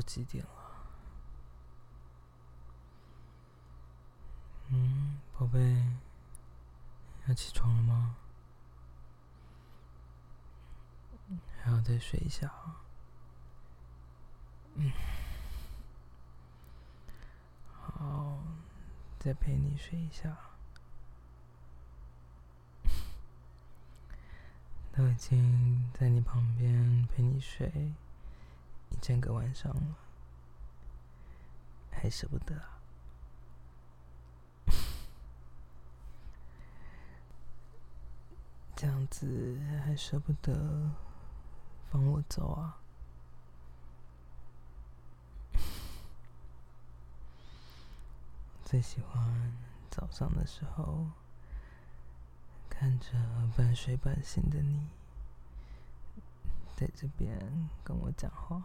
都几点了？嗯，宝贝，要起床了吗？还要再睡一下啊？嗯，好，再陪你睡一下。都已经在你旁边陪你睡一整个晚上了，还舍不得啊？这样子还舍不得放我走啊？最喜欢早上的时候，看着半睡半醒的你，在这边跟我讲话。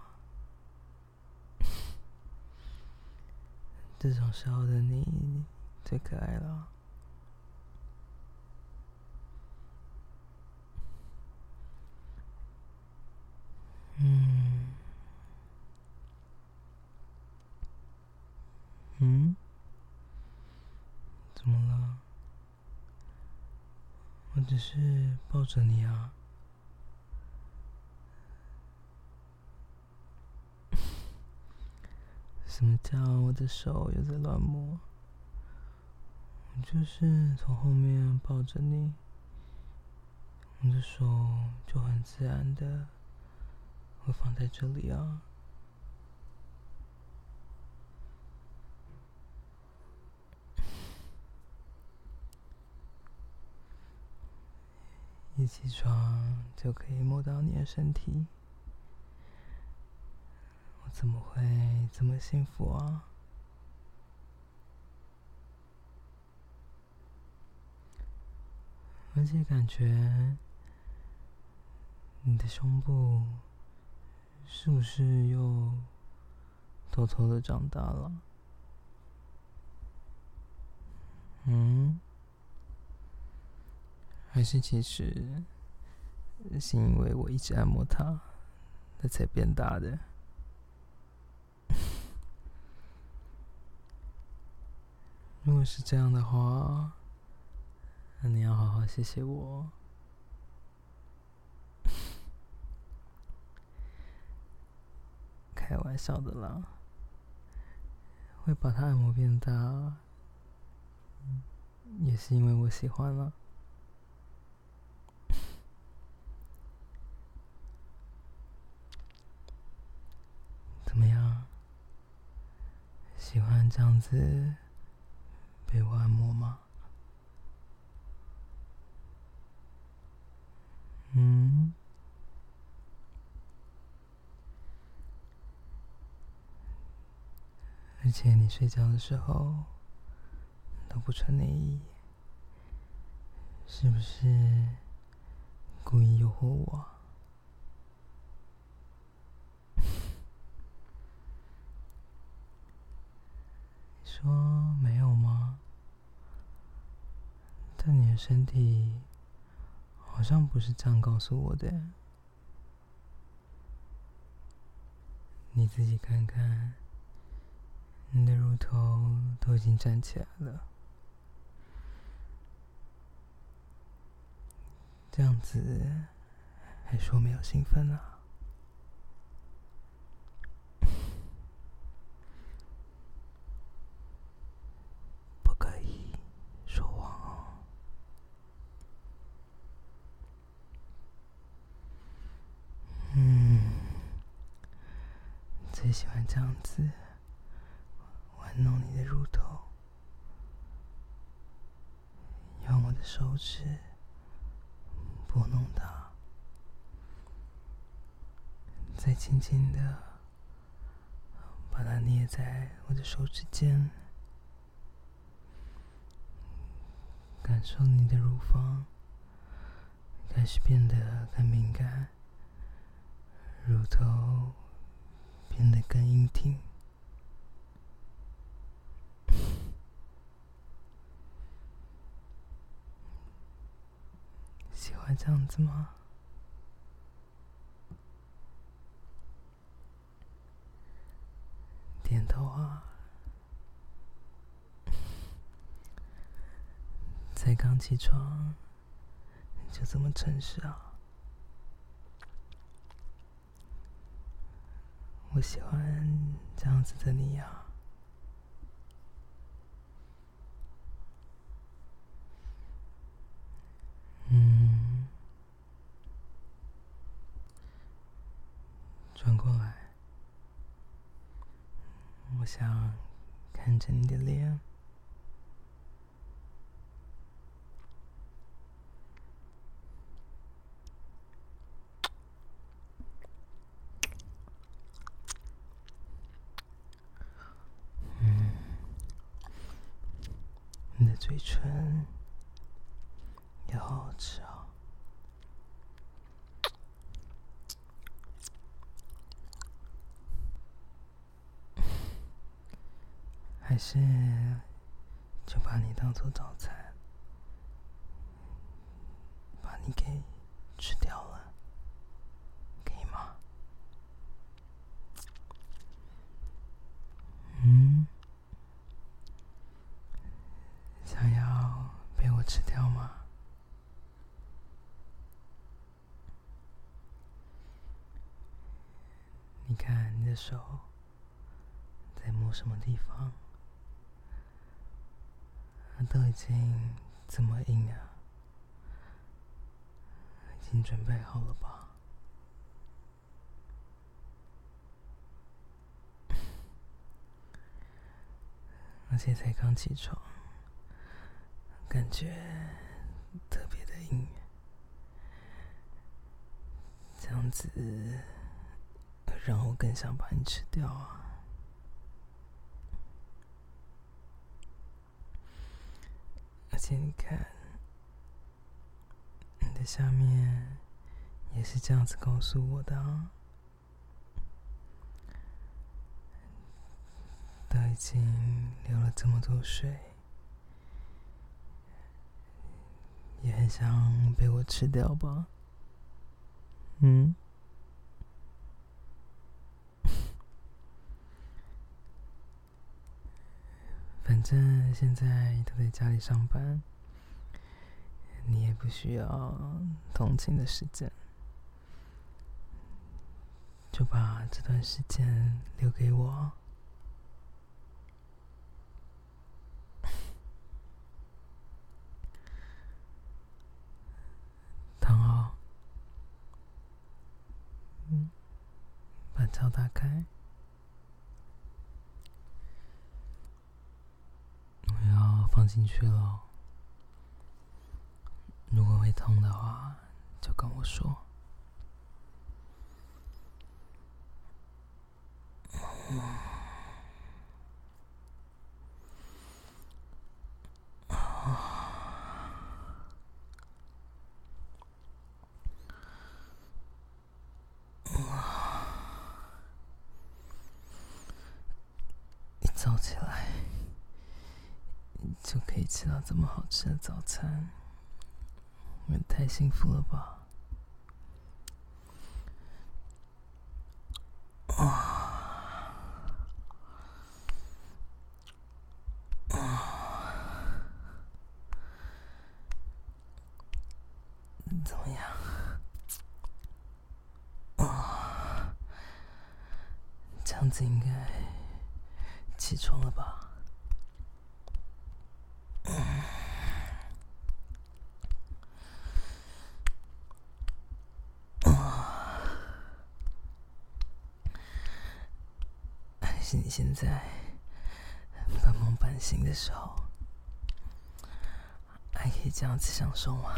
这种时候的你最可爱了。嗯，嗯，怎么了？我只是抱着你啊。什我的手又在乱摸？我就是从后面抱着你，我的手就很自然的。会放在这里啊！一起床就可以摸到你的身体，我怎么会这么幸福啊？而且感觉你的胸部。是不是又偷偷的长大了？嗯？还是其实是因为我一直按摩它，它才变大的？如果是这样的话，那你要好好谢谢我。开玩笑的啦，会把它按摩变大，也是因为我喜欢了。怎么样？喜欢这样子被我按摩吗？嗯？而且你睡觉的时候都不穿内衣，是不是故意诱惑我？你说没有吗？但你的身体好像不是这样告诉我的，你自己看看。你的乳头都已经站起来了，这样子还说没有兴奋啊？不可以说谎哦。嗯，最喜欢这样子。弄你的乳头，用我的手指拨弄它，再轻轻的把它捏在我的手指间，感受你的乳房开始变得更敏感，乳头变得更硬挺。喜欢这样子吗？点头啊。才刚起床，就这么诚实啊。我喜欢这样子的你呀。嗯，转过来，我想看着你的脸。嘴唇。也好好吃啊！还是就把你当做早餐，把你给吃掉了，可以吗？嗯，想要被我吃掉吗？你看你手在摸什么地方？都已经这么硬啊，已经准备好了吧？而且才刚起床，感觉特别的硬，这样子。让我更想把你吃掉啊！而且你看，你的下面也是这样子告诉我的啊，都已经流了这么多水，也很想被我吃掉吧？嗯。正现在都在家里上班，你也不需要通勤的时间，就把这段时间留给我。躺好，把脚打开。进去了，如果会痛的话，就跟我说早起来。就可以吃到这么好吃的早餐，我也太幸福了吧！啊啊！怎么样？啊！这样子应该起床了吧？是你现在半梦半醒的时候，还可以这样子享受吗？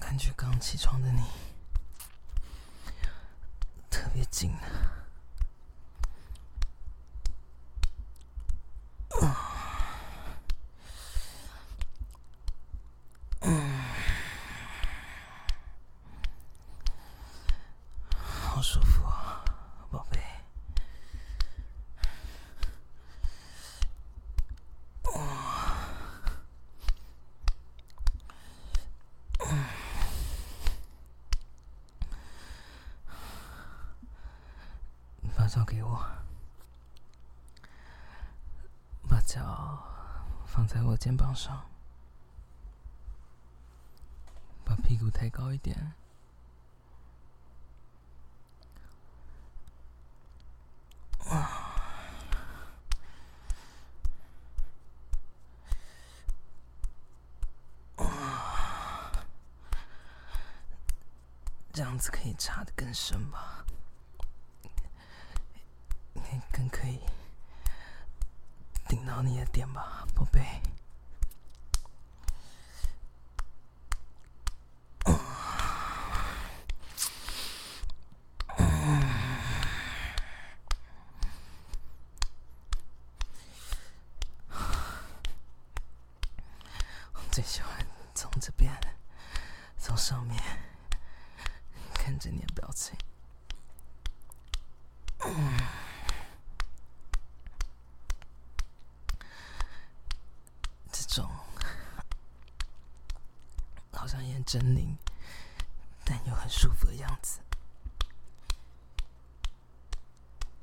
感觉刚起床的你。别紧了，嗯，好舒服啊，宝贝。交给我，把脚放在我肩膀上，把屁股抬高一点。这样子可以插得更深吧？可以顶到你的点吧，宝贝。我最喜欢从这边，从上面。看着你的表情，嗯，这种好像也很狰狞，但又很舒服的样子，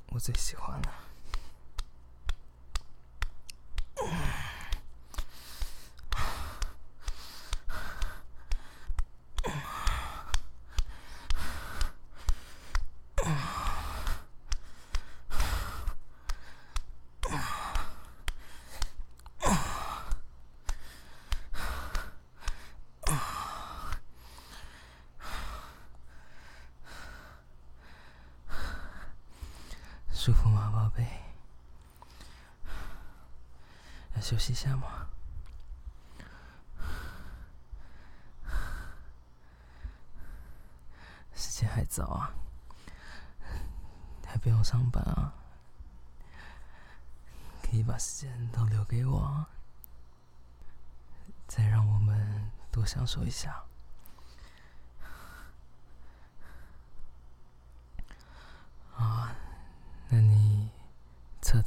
我最喜欢了。舒服吗，宝贝？要休息一下吗？时间还早啊，还不用上班啊，可以把时间都留给我，再让我们多享受一下。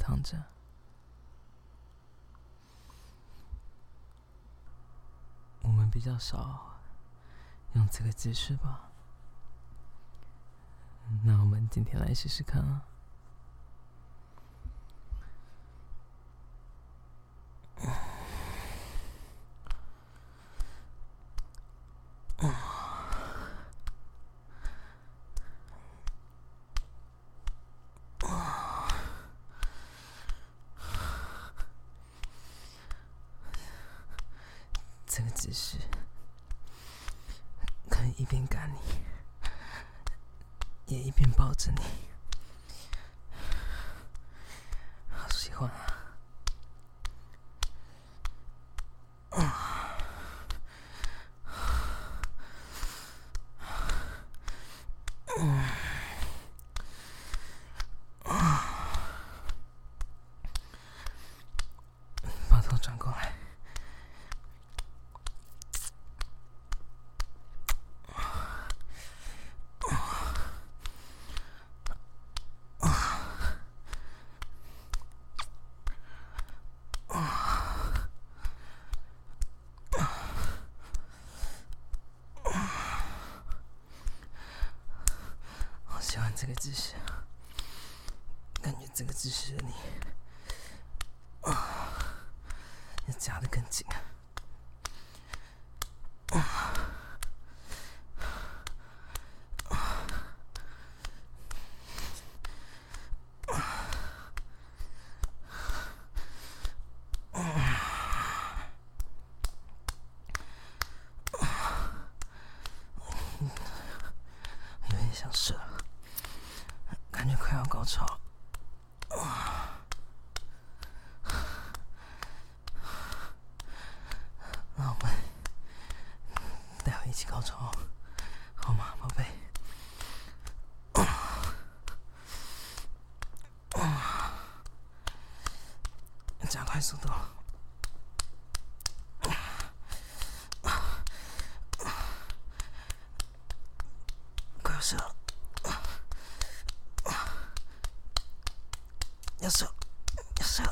躺着，我们比较少用这个姿势吧？那我们今天来试试看啊。这个姿势可以一边干你，也一边抱着你，好喜欢啊！把头转过来。喜欢这个姿势，感觉这个姿势的你，啊，要夹得更紧啊！有点想射。感觉快要高潮，那我们待会一起高潮，好吗，宝贝？加快速度，快要射了。要射，要射！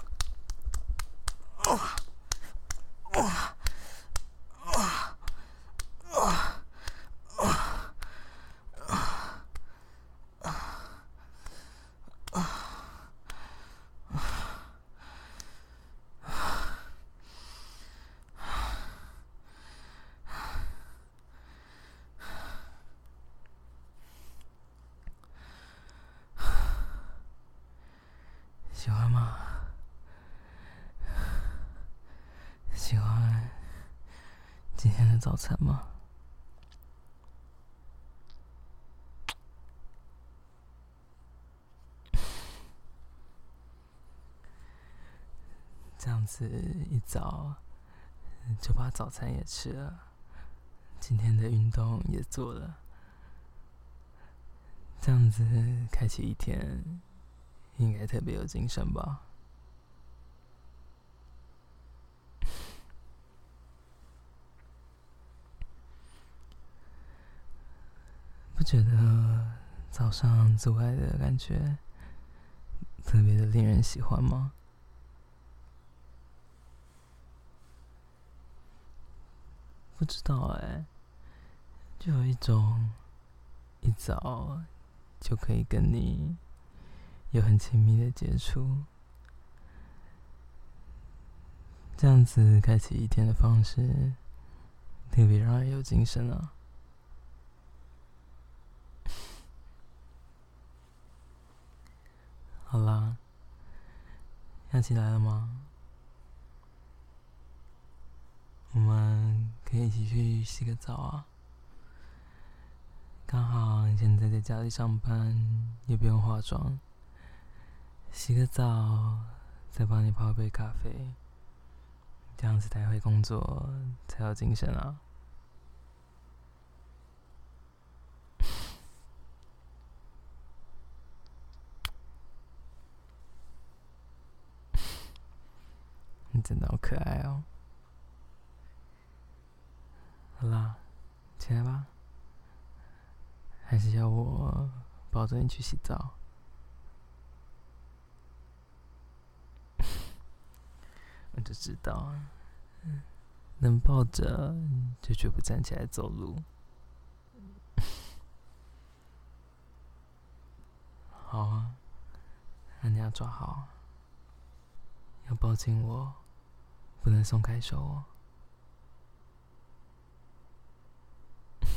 喜欢吗？喜欢今天的早餐吗？这样子一早就把早餐也吃了，今天的运动也做了，这样子开启一天应该特别有精神吧？不觉得早上做爱的感觉特别的令人喜欢吗？不知道哎，就有一种一早就可以跟你有很亲密的接触，这样子开启一天的方式，特别让人有精神啊！好啦，要起来了吗？我们可以一起去洗个澡啊！刚好你现在在家里上班，也不用化妆，洗个澡，再帮你泡杯咖啡，这样子待会工作才有精神啊！你真的好可爱哦！好啦，起来吧。还是要我抱着你去洗澡？我就知道，能抱着就绝不站起来走路。好啊，那你要抓好，要抱紧我，不能松开手哦。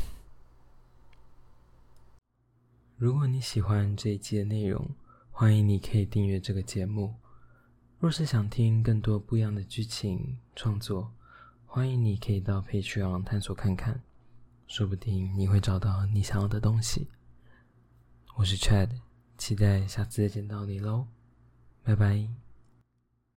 如果你喜欢这一期的内容，欢迎你可以订阅这个节目。若是想听更多不一样的剧情创作，欢迎你可以到 Patreon 探索看看，说不定你会找到你想要的东西。我是 Chad，期待下次再见到你喽，拜拜。